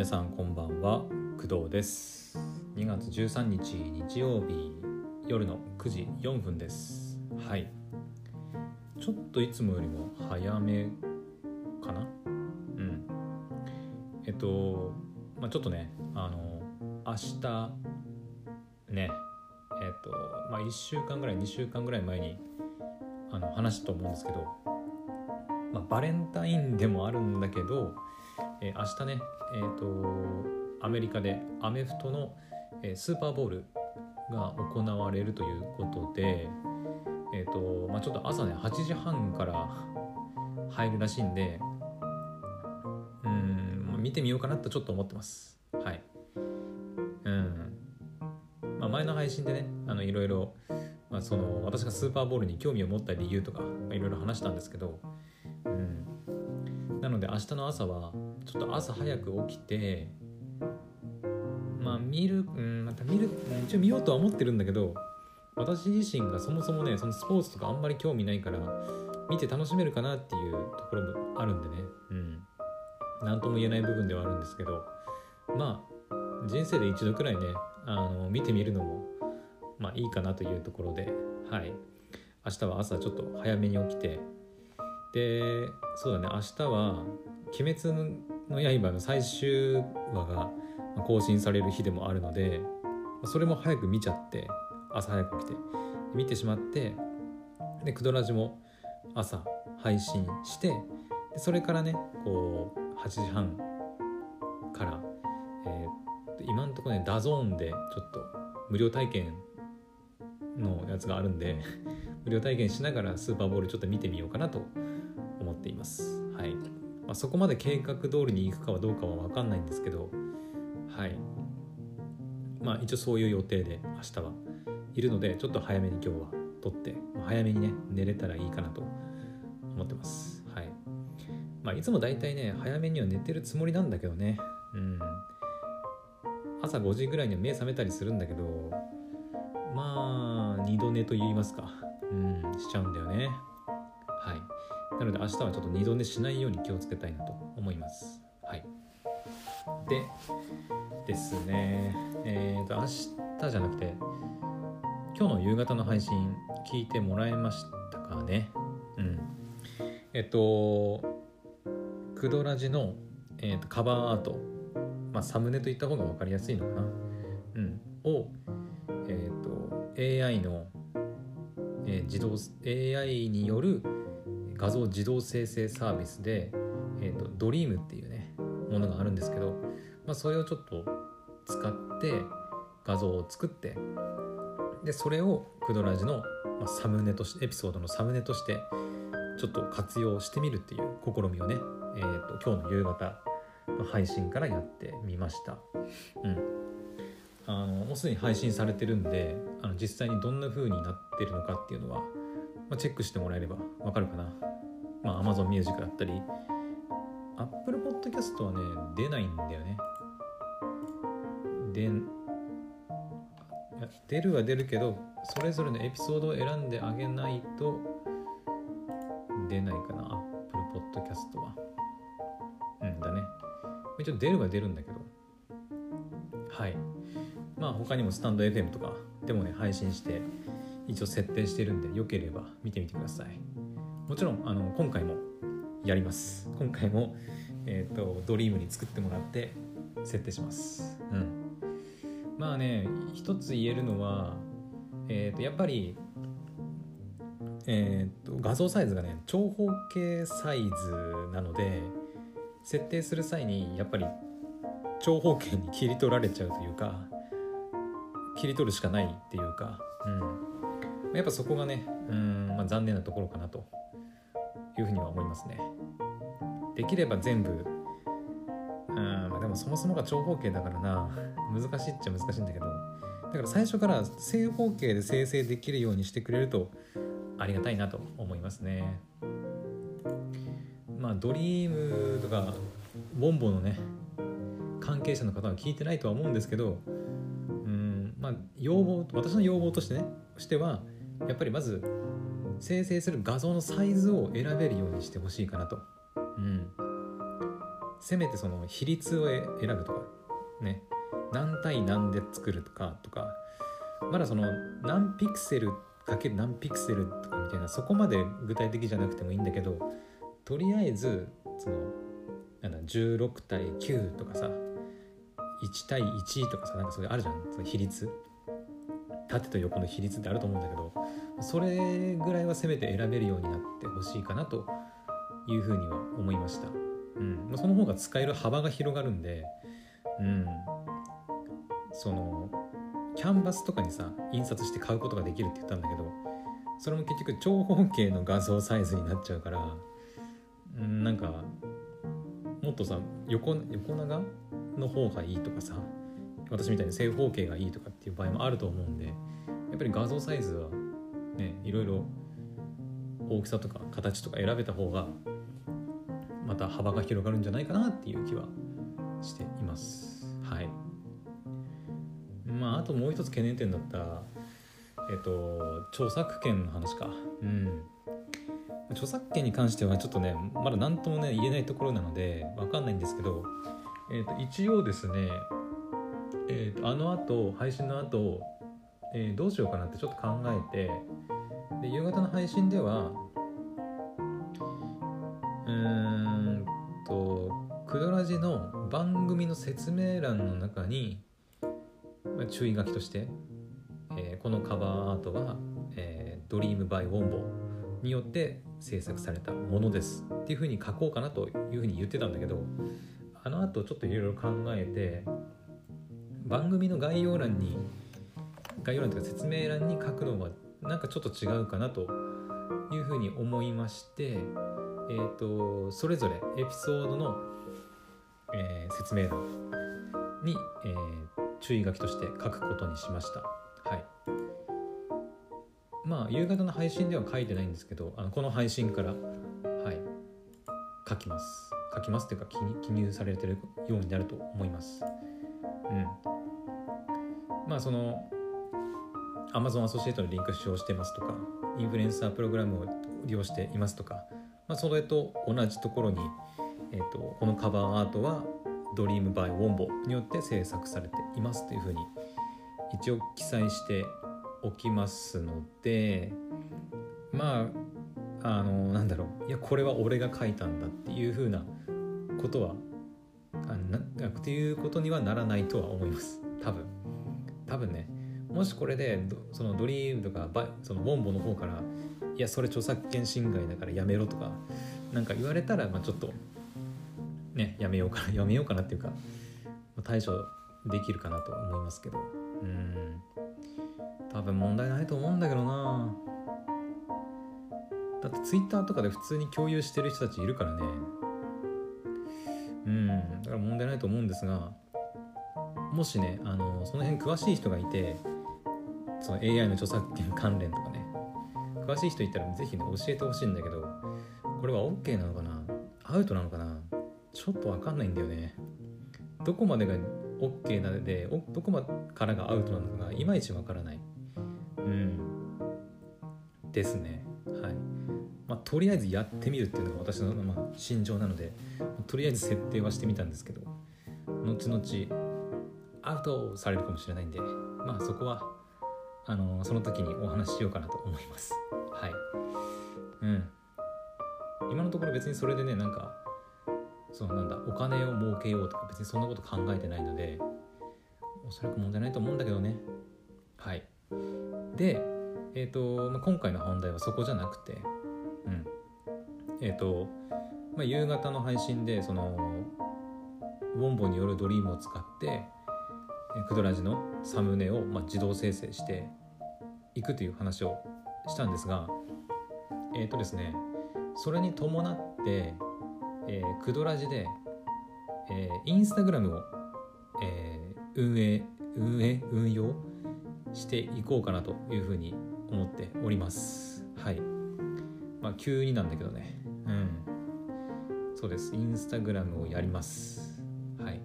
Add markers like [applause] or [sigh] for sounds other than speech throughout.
皆さんこんばんは。工藤です。2月13日日曜日夜の9時4分です。はい。ちょっといつもよりも早めかな？うん。えっとまあちょっとねあの明日ねえっとまあ1週間ぐらい2週間ぐらい前にあの話したと思うんですけど、まあ、バレンタインでもあるんだけど、えー明日ねえー、とアメリカでアメフトの、えースーパーボールが行われるということで、えーとまあ、ちょっと朝ね8時半から入るらしいんでうんまあ見てみようかなとちょっと思ってます。はい。うん。まあ、前の配信でねあのいろいろ、まあ、その私がスーパーボールに興味を持った理由とか、いろいろ話したんですけど、うん、なので明日の朝はちょっと朝早く起きてまあ見る、うん、また見る一応見ようとは思ってるんだけど私自身がそもそもねそのスポーツとかあんまり興味ないから見て楽しめるかなっていうところもあるんでね。うん。何とも言えない部分ではあるんですけどまあ人生で一度くらいねあの見てみるのもまあいいかなというところではい。明日は朝ちょっと早めに起きてでそうだね明日は「鬼滅の刃」の最終話が更新される日でもあるのでそれも早く見ちゃって朝早く起きて見てしまってでクドラジも朝配信してでそれからねこう8時半から、えー今のところね DAZN でちょっと無料体験のやつがあるんで [laughs] 無料体験しながらスーパーボールちょっと見てみようかなと思っています。はい、まあ、そこまで計画通りに行くかはどうかは分かんないんですけどはい。まあ一応そういう予定で明日はいるのでちょっと早めに今日は撮ってまあ早めにね寝れたらいいかなと思ってます。はい。まあいつもだいたいね早めには寝てるつもりなんだけどね。うん。朝5時ぐらいには目覚めたりするんだけどまあ二度寝と言いますか。うんしちゃうんだよね。なので明日はちょっと二度寝しないように気をつけたいなと思います。はい。でですね。えっ、と明日じゃなくて今日の夕方の配信聞いてもらえましたかね？うん。えっとクドラジの、えーとカバーアートまあ、サムネといった方が分かりやすいのかな、うん、を、えー、と AI の、えー自動 AI による画像自動生成サービスで、えー、とドリームっていうねものがあるんですけど、まあ、それをちょっと使って画像を作ってでそれをクドラジの、サムネとしてエピソードのサムネとしてちょっと活用してみるっていう試みをね、えー、と今日の夕方の配信からやってみました。うん、あのもうすでに配信されてるんであの実際にどんな風になってるのかっていうのは、まあ、チェックしてもらえればわかるかな。まあ、Amazon Music だったり Apple Podcast はね出ないんだよね。でいや出るは出るけどそれぞれのエピソードを選んであげないと出ないかな Apple Podcast は。うんだね。一応出るは出るんだけどはいまあ他にもスタンド FM とかでもね配信して一応設定してるんでよければ見てみてくださいもちろんあの今回もやります。今回もえっ、とドリームに作ってもらって設定します。うん。まあね一つ言えるのはえっ、とやっぱりえー、と画像サイズがね長方形サイズなので設定する際にやっぱり長方形に切り取られちゃうというか切り取るしかないっていうか、うん、やっぱそこがねうん、まあ、残念なところかなと。いうふうには思いますね。できれば全部うん、でもそもそもが長方形だからな。難しいっちゃ難しいんだけど。だから最初から正方形で生成できるようにしてくれるとありがたいなと思いますね。まあドリームとかボンボのね関係者の方は聞いてないとは思うんですけどうんまあ要望私の要望としてねしてはやっぱりまず生成する画像のサイズを選べるようにしてほしいかなと。うん、せめてその比率を選ぶとか。ね。何対何で作るとかとか。まだその何ピクセルかける何ピクセルとかみたいなそこまで具体的じゃなくてもいいんだけどとりあえずそのなんだ16対9とかさ1対1とかさなんかそれあるじゃん。その比率。縦と横の比率ってあると思うんだけど。それぐらいはせめて選べるようになってほしいかなというふうには思いました、うん、その方が使える幅が広がるんで、うん、そのキャンバスとかにさ印刷して買うことができるって言ったんだけどそれも結局長方形の画像サイズになっちゃうから、うん、なんかもっとさ横横長の方がいいとかさ私みたいに正方形がいいとかっていう場合もあると思うんでやっぱり画像サイズはねいろいろ大きさとか形とか選べた方がまた幅が広がるんじゃないかなっていう気はしています。はい。まああともう一つ懸念点だったえっと著作権の話か。うん。著作権に関してはちょっとねまだ何ともね言えないところなので分かんないんですけど、えー、と一応ですね、えー、とあの後配信の後、えー、どうしようかなってちょっと考えてで夕方の配信ではうーんとクドラジの番組の説明欄の中に、まあ、注意書きとして、えー、このカバーアートは、えー、ドリームバイウォンボによって制作されたものですっていうふうに書こうかなというふうに言ってたんだけどあの後ちょっといろいろ考えて番組の概要欄に概要欄とか説明欄に書くのはなんかちょっと違うかなというふうに思いまして、えーと、それぞれエピソードの、えー、説明欄に、えー、注意書きとして書くことにしました。はい。まあ夕方の配信では書いてないんですけどあのこの配信からはい。書きます。書きますというか記入されてるようになると思います。うん。まあその Amazon アソシエイトのリンク使用してますとかインフルエンサープログラムを利用していますとか、まあ、それと同じところに、えーと、このカバーアートはドリームバイウォンボによって制作されていますというふうに一応記載しておきますのでまああのなんだろう。いやこれは俺が書いたんだっていうふうなことはあなっていうことにはならないとは思います。多分。多分ね。もしこれでそのドリームとかそのボンボの方からいやそれ著作権侵害だからやめろとかなんか言われたらまあちょっとねやめようかな [laughs] やめようかなっていうか対処できるかなと思いますけど。うん。多分問題ないと思うんだけどな。だって Twitter とかで普通に共有してる人たちいるからね。うん。だから問題ないと思うんですがもしねあのその辺詳しい人がいてその AI の著作権関連とかね。詳しい人いたら是非ね教えてほしいんだけどこれは OK なのかな？アウトなのかな？ちょっと分かんないんだよね。どこまでが OK なのでどこからがアウトなのかがいまいち分からない。うん。ですね。はい。まあとりあえずやってみるっていうのが私の、まあ、心情なのでとりあえず設定はしてみたんですけど後々アウトされるかもしれないんでまあそこはあのその時にお話ししようかなと思います。はい。うん。今のところ別にそれでねなんかそうなんだお金を儲けようとか別にそんなこと考えてないのでおそらく問題ないと思うんだけどね。はい。で、えーとまあ、今回の本題はそこじゃなくて、うん。えーとまあ、夕方の配信でそのウォンボによるドリームを使ってクドラジのサムネをまあ自動生成していくという話をしたんですがえっ、ー、とですねそれに伴って、えー、クドラジで、えー、インスタグラムを、えー、運営運営運用していこうかなというふうに思っております。はい。まあ急になんだけどね。うん。そうです。インスタグラムをやります。はい。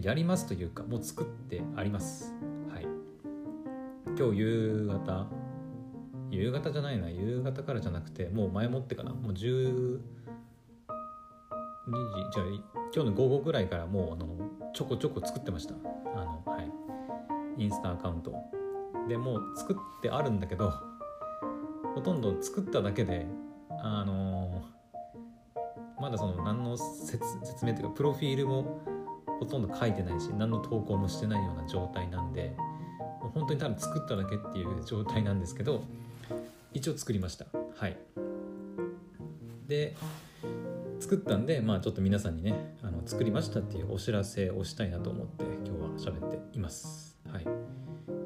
やりますというかもう作ってあります。今日夕方？夕方じゃないな。夕方からじゃなくてもう前もってかな。もう10じゃあ今日の午後ぐらいからもうあのちょこちょこ作ってました。あのはい。インスタアカウント。でもう作ってあるんだけどほとんど作っただけであのまだその何の説説明というかプロフィールもほとんど書いてないし何の投稿もしてないような状態なんで本当にただ作っただけっていう状態なんですけど一応作りました。はい。で作ったんでまあちょっと皆さんにねあの作りましたっていうお知らせをしたいなと思って今日は喋っています。はい。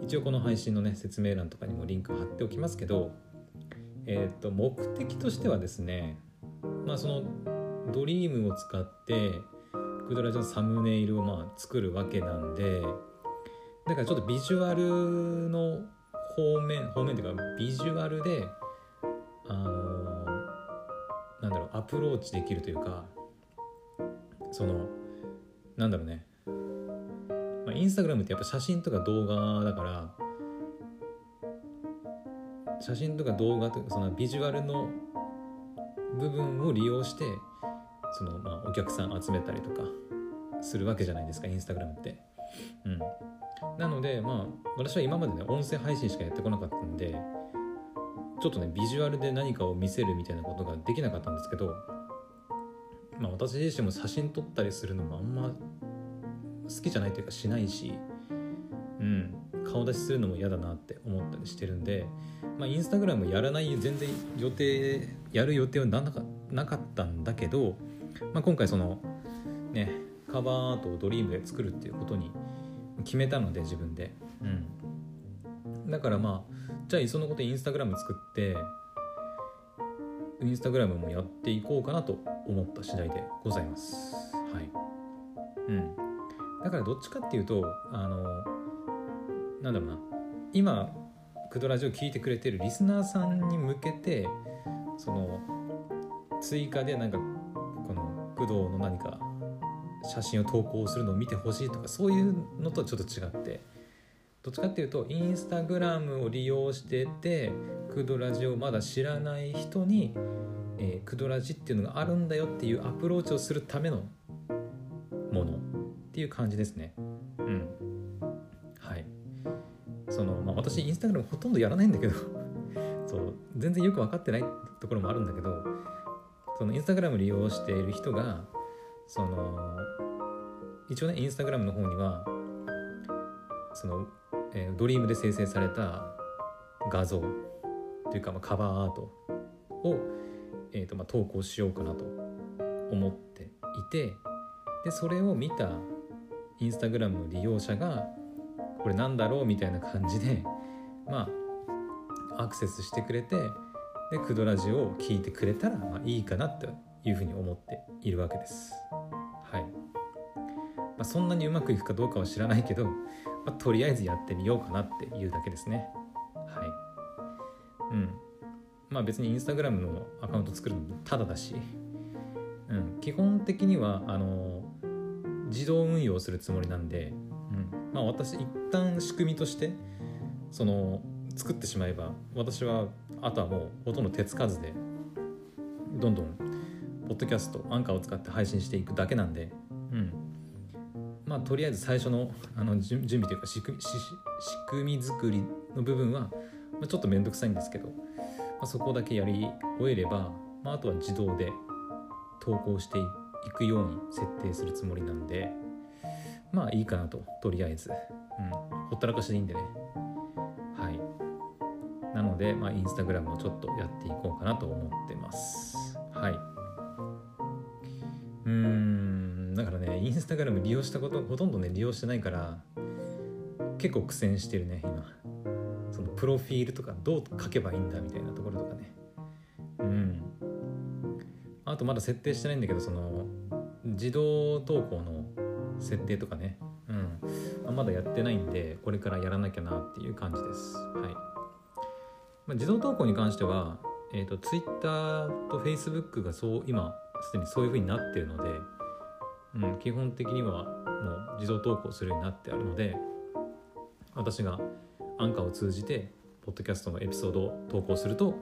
一応この配信のね説明欄とかにもリンク貼っておきますけどえっ、ー、と目的としてはですねまあそのドリームを使ってクドラジのサムネイルをまあ作るわけなんでだからちょっとビジュアルの方面方面っていうかビジュアルであのなんだろうアプローチできるというかそのなんだろうね、まあ、インスタグラムってやっぱ写真とか動画だから写真とか動画とかそのビジュアルの部分を利用してそのまあお客さん集めたりとかするわけじゃないですかインスタグラムって。うん、なのでまあ私は今までね音声配信しかやってこなかったんでちょっとねビジュアルで何かを見せるみたいなことができなかったんですけど、まあ、私自身も写真撮ったりするのもあんま好きじゃないというかしないし、うん、顔出しするのも嫌だなって思ったりしてるんで、まあ、インスタグラムやらない全然予定やる予定はなかなかったんだけど、まあ、今回そのねカバーアートをドリームで作るっていうことに決めたので自分で、うん、だからまあじゃあいっそのことインスタグラム作ってインスタグラムもやっていこうかなと思った次第でございます。はい。うん。だからどっちかっていうとあのなんだろうな。今クドラジオ聞いてくれてるリスナーさんに向けてその追加でなんかこの工藤の何か写真を投稿するのを見てほしいとかそういうのとはちょっと違って。どっちかっていうとインスタグラムを利用しててクドラジをまだ知らない人に、えー、クドラジっていうのがあるんだよっていうアプローチをするためのものっていう感じですね。うん。はい。そのまあ私インスタグラムほとんどやらないんだけど [laughs] そう全然よく分かってないところもあるんだけどそのインスタグラム利用している人がその一応ねインスタグラムの方にはその、えー、ドリームで生成された画像というか、まあ、カバーアートを、えーとまあ、投稿しようかなと思っていてでそれを見たインスタグラムの利用者がこれなんだろうみたいな感じでまあアクセスしてくれてでクドラジオを聞いてくれたらまあいいかなというふうに思っているわけです。はいまあ、そんなにうまくいくかどうかは知らないけど、まあ、とりあえずやってみようかなっていうだけですね。はい。うん。まあ別にインスタグラムのアカウント作るのもただだし、うん、基本的にはあの自動運用するつもりなんで、うん、まあ私一旦仕組みとしてその作ってしまえば私はあとはもうほとんど手つかずでどんどんポッドキャストアンカーを使って配信していくだけなんで、うん、まあとりあえず最初のあの準備というか仕組み仕組み作りの部分は、まあ、ちょっと面倒くさいんですけど、まあ、そこだけやり終えれば、まあ、あとは自動で投稿していくように設定するつもりなんでまあいいかなととりあえず、うん、ほったらかしでいいんでね。はい。なので、まあ、インスタグラムをちょっとやっていこうかなと思ってます。はい。うん。だからねインスタグラム利用したことほとんどね利用してないから結構苦戦してるね今。そのプロフィールとかどう書けばいいんだみたいなところとかね。うん。あとまだ設定してないんだけどその自動投稿の設定とかね。うん。まだやってないんでこれからやらなきゃなっていう感じです。はい、まあ、自動投稿に関してはえっ、ー、と Twitter と Facebook がそう今すでにそういう風になってるので、うん、基本的にはもう自動投稿するようになってあるので私がアンカーを通じてポッドキャストのエピソードを投稿すると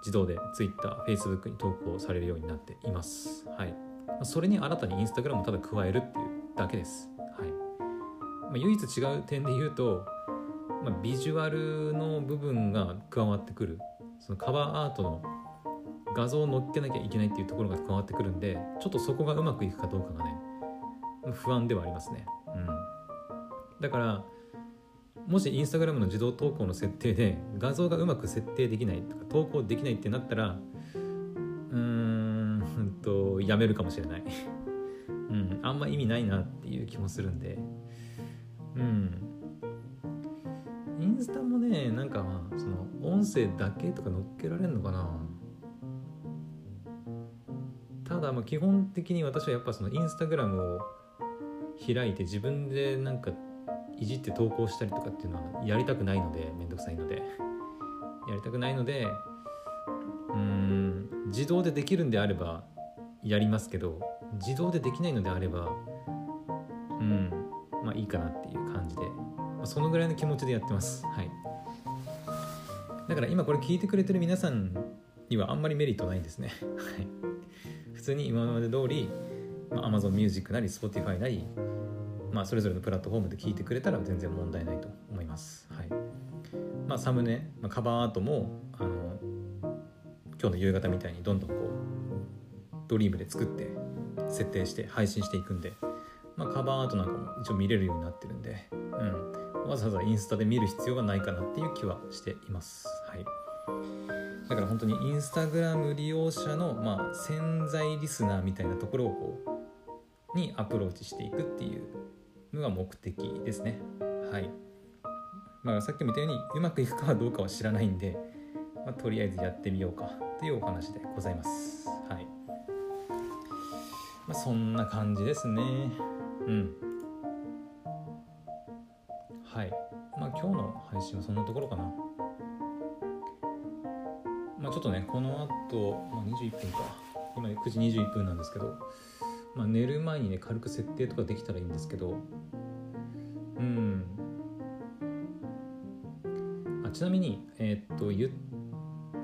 自動で Twitter、Facebook に投稿されるようになっています。はい。それに新たにインスタグラムをただ加えるっていうだけです。はいまあ、唯一違う点で言うと、まあ、ビジュアルの部分が加わってくるそのカバーアートの画像を載っけなきゃいけないっていうところが加わってくるんでちょっとそこがうまくいくかどうかがね不安ではありますね。うん、だからもしインスタグラムの自動投稿の設定で画像がうまく設定できないとか投稿できないってなったらうーんとやめるかもしれない、[laughs] うん、あんま意味ないなっていう気もするんで。うん。インスタもねなんかその音声だけとか載っけられるのかな。ただまあ基本的に私はやっぱそのインスタグラムを開いて自分でなんかいじって投稿したりとかっていうのはやりたくないのでめんどくさいので。[laughs] やりたくないのでうん自動でできるんであればやりますけど自動でできないのであればうんまあいいかなっていう感じで、まあ、そのぐらいの気持ちでやってます。はい。だから今これ聞いてくれてる皆さんにはあんまりメリットないんですね。[laughs] はい。通に今まで通り、まあ、Amazon Music なり Spotify なりまあ、それぞれのプラットフォームで聞いてくれたら全然問題ないと思います。はいまあ、サムネ、まあ、カバーアートもあの今日の夕方みたいにどんどんこうドリームで作って設定して配信していくんで、まあ、カバーアートなんかも一応見れるようになってるんで、うん、わざわざインスタで見る必要がないかなっていう気はしています。はいだから本当にインスタグラム利用者の、まあ、潜在リスナーみたいなところをこうにアプローチしていくっていうのが目的ですね。はい。まあさっきも言ったようにうまくいくかどうかは知らないんで、まあ、とりあえずやってみようかというお話でございます。はい。まあそんな感じですね。うん。はい。まあ今日の配信はそんなところかな。まあちょっとね、この後、まあ、21分か。今9時21分なんですけど、まあ、寝る前にね軽く設定とかできたらいいんですけど。うん。あちなみにえーっと言っ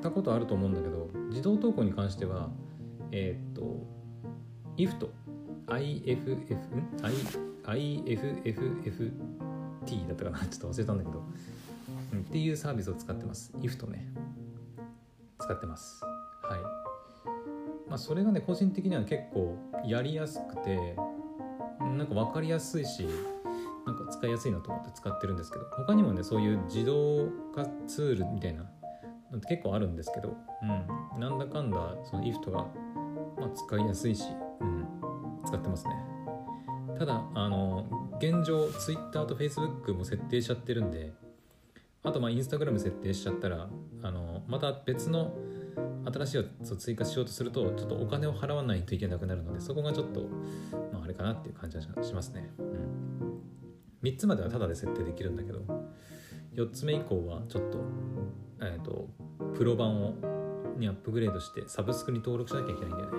たことあると思うんだけど自動投稿に関してはえーっと IFT IFF ん？I IFFFT だったかな？ちょっと忘れたんだけど、うん、っていうサービスを使ってます。IFT ね。使ってます。はい。まあ、それがね個人的には結構やりやすくてなんか分かりやすいしなんか使いやすいなと思って使ってるんですけど他にもねそういう自動化ツールみたいなのって結構あるんですけど、うん、なんだかんだその IFT が、まあ、使いやすいし、うん、使ってますね。ただあの現状 Twitter と Facebook も設定しちゃってるんであとまあ Instagram 設定しちゃったらあのまた別の新しいやつを追加しようとするとちょっとお金を払わないといけなくなるのでそこがちょっと、まあ、あれかなっていう感じはしますね、うん、3つまではタダで設定できるんだけど4つ目以降はちょっと,、えーと、プロ版をにアップグレードしてサブスクに登録しなきゃいけないんだよね。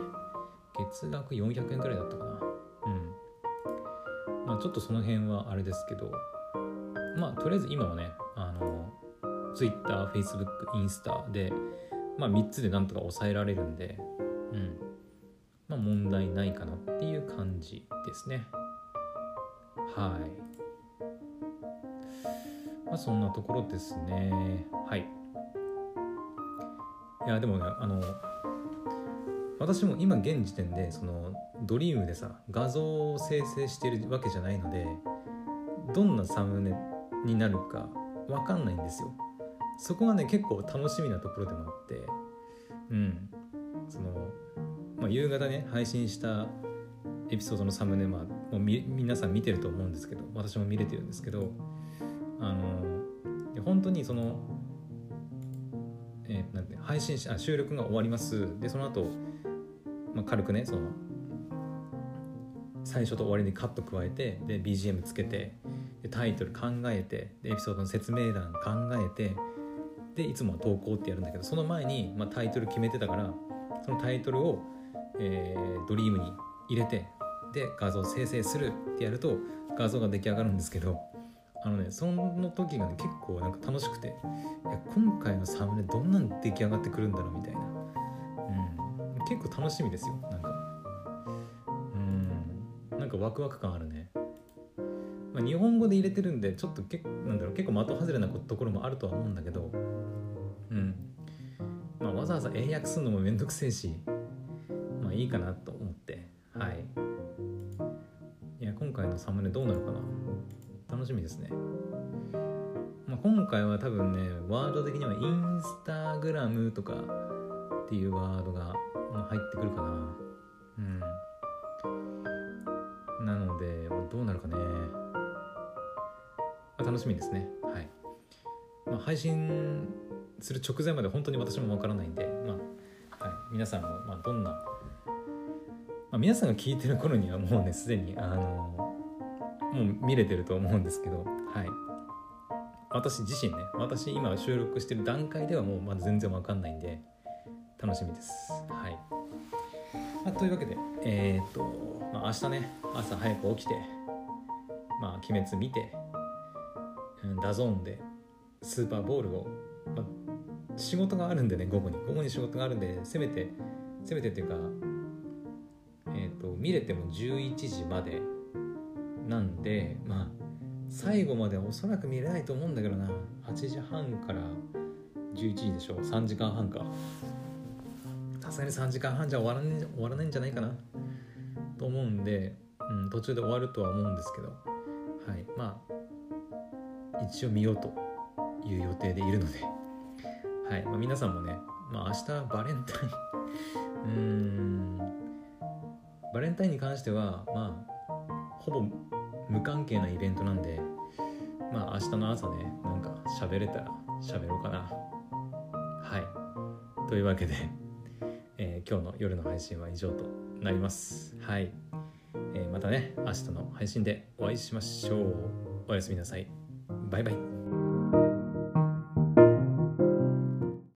月額400円くらいだったかな。うん。まあちょっとその辺はあれですけどまあとりあえず今はね Twitter、Facebook、インスタでまあ、3つでなんとか抑えられるんで、うん。まあ、問題ないかなっていう感じですね。はい。まあ、そんなところですね。はい。いや、でもね、あの、私も今現時点で、その、ドリームでさ、画像を生成してるわけじゃないので、どんなサムネになるかわかんないんですよ。そこがね結構楽しみなところでもあってうん。その、まあ、夕方ね配信したエピソードのサムネまあもうみ皆さん見てると思うんですけど私も見れてるんですけどあの本当にその、えー、なんて配信しあ収録が終わります。でその後、まあ軽くねその最初と終わりにカット加えてで BGM つけてでタイトル考えてでエピソードの説明欄考えてでいつもは投稿ってやるんだけどその前に、まあ、タイトル決めてたからそのタイトルを、えー、ドリームに入れてで画像生成するってやると画像が出来上がるんですけどあのねその時がね結構なんか楽しくていや今回のサムネどんなん出来上がってくるんだろうみたいな、うん、結構楽しみですよなんか。うん。なんかワクワク感あるね、まあ、日本語で入れてるんでちょっとけなんだろう結構的外れなところもあるとは思うんだけどうん。まあわざわざ英訳するのもめんどくせえしまあいいかなと思ってはい。いや今回のサムネどうなるかな。楽しみですね。まあ、今回は多分ねワード的にはインスタグラムとかっていうワードが入ってくるかな。うん。なのでどうなるかね、楽しみですね。はい、まあ、配信する直前まで本当に私もわからないんでまあ、はい、皆さんもまどんな、まあ、皆さんが聞いてる頃にはもうねすでにあのもう見れてると思うんですけどはい。私自身ね私今収録してる段階ではもうまだ全然わかんないんで楽しみです。はい、まあ、というわけでえー、っと、まあ、明日ね朝早く起きてまあ鬼滅見て、 DAZN でスーパーボールを、ま、仕事があるんでね午後に。午後に仕事があるんでせめてせめてっていうかえー、と見れても11時までなんでまあ最後までおそらく見れないと思うんだけどな。8時半から11時でしょ3時間半か。さすがに3時間半じゃ終わらない終わらないんじゃないかな。と思うんで、うん、途中で終わるとは思うんですけど。はい。まあ一応見ようという予定でいるので。はい、まあ、皆さんもね、まあ、明日バレンタイン。[laughs] うーん。バレンタインに関してはまあほぼ無関係なイベントなんでまあ明日の朝ねなんか喋れたら喋ろうかな。はい。というわけで、[laughs] えー、今日の夜の配信は以上となります。はい、えー、またね明日の配信でお会いしましょう。おやすみなさい。バイバイ